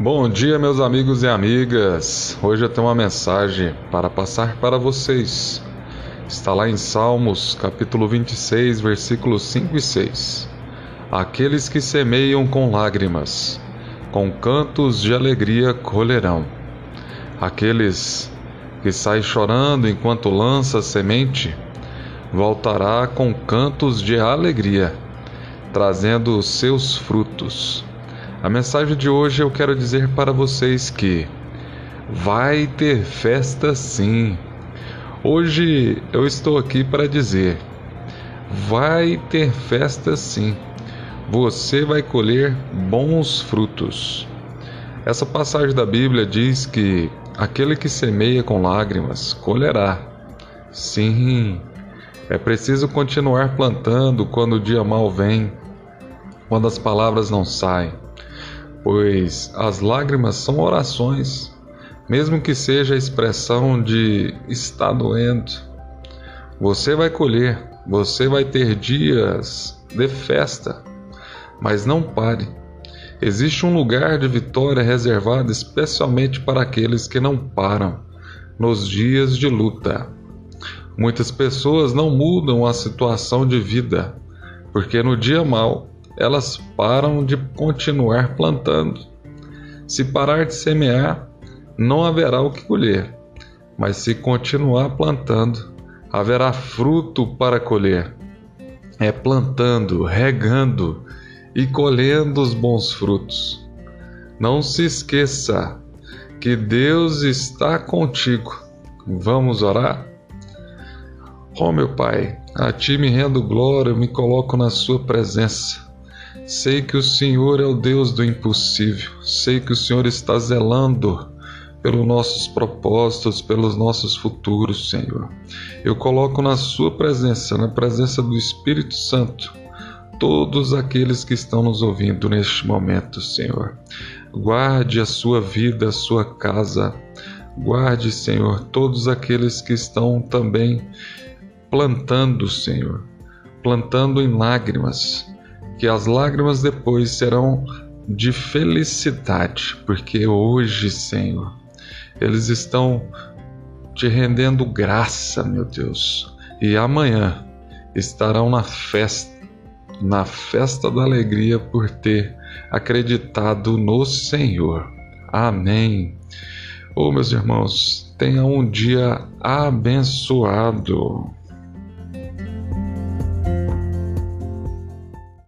Bom dia, meus amigos e amigas. Hoje eu tenho uma mensagem para passar para vocês. Está lá em Salmos, capítulo 26, versículos 5 e 6. Aqueles que semeiam com lágrimas, com cantos de alegria colherão. Aqueles que saem chorando enquanto lança semente, voltará com cantos de alegria, trazendo seus frutos. A mensagem de hoje eu quero dizer para vocês que vai ter festa sim. Hoje eu estou aqui para dizer: vai ter festa sim. Você vai colher bons frutos. Essa passagem da Bíblia diz que aquele que semeia com lágrimas colherá. Sim, é preciso continuar plantando quando o dia mal vem, quando as palavras não saem pois as lágrimas são orações, mesmo que seja a expressão de está doendo. Você vai colher, você vai ter dias de festa, mas não pare. Existe um lugar de vitória reservado especialmente para aqueles que não param nos dias de luta. Muitas pessoas não mudam a situação de vida, porque no dia mal elas param de continuar plantando. Se parar de semear, não haverá o que colher, mas se continuar plantando, haverá fruto para colher. É plantando, regando e colhendo os bons frutos. Não se esqueça que Deus está contigo. Vamos orar? Oh, meu Pai, a Ti me rendo glória, eu me coloco na Sua presença. Sei que o Senhor é o Deus do impossível. Sei que o Senhor está zelando pelos nossos propósitos, pelos nossos futuros, Senhor. Eu coloco na Sua presença, na presença do Espírito Santo, todos aqueles que estão nos ouvindo neste momento, Senhor. Guarde a sua vida, a sua casa. Guarde, Senhor, todos aqueles que estão também plantando, Senhor, plantando em lágrimas que as lágrimas depois serão de felicidade, porque hoje, Senhor, eles estão te rendendo graça, meu Deus, e amanhã estarão na festa, na festa da alegria por ter acreditado no Senhor. Amém. Oh, meus irmãos, tenha um dia abençoado.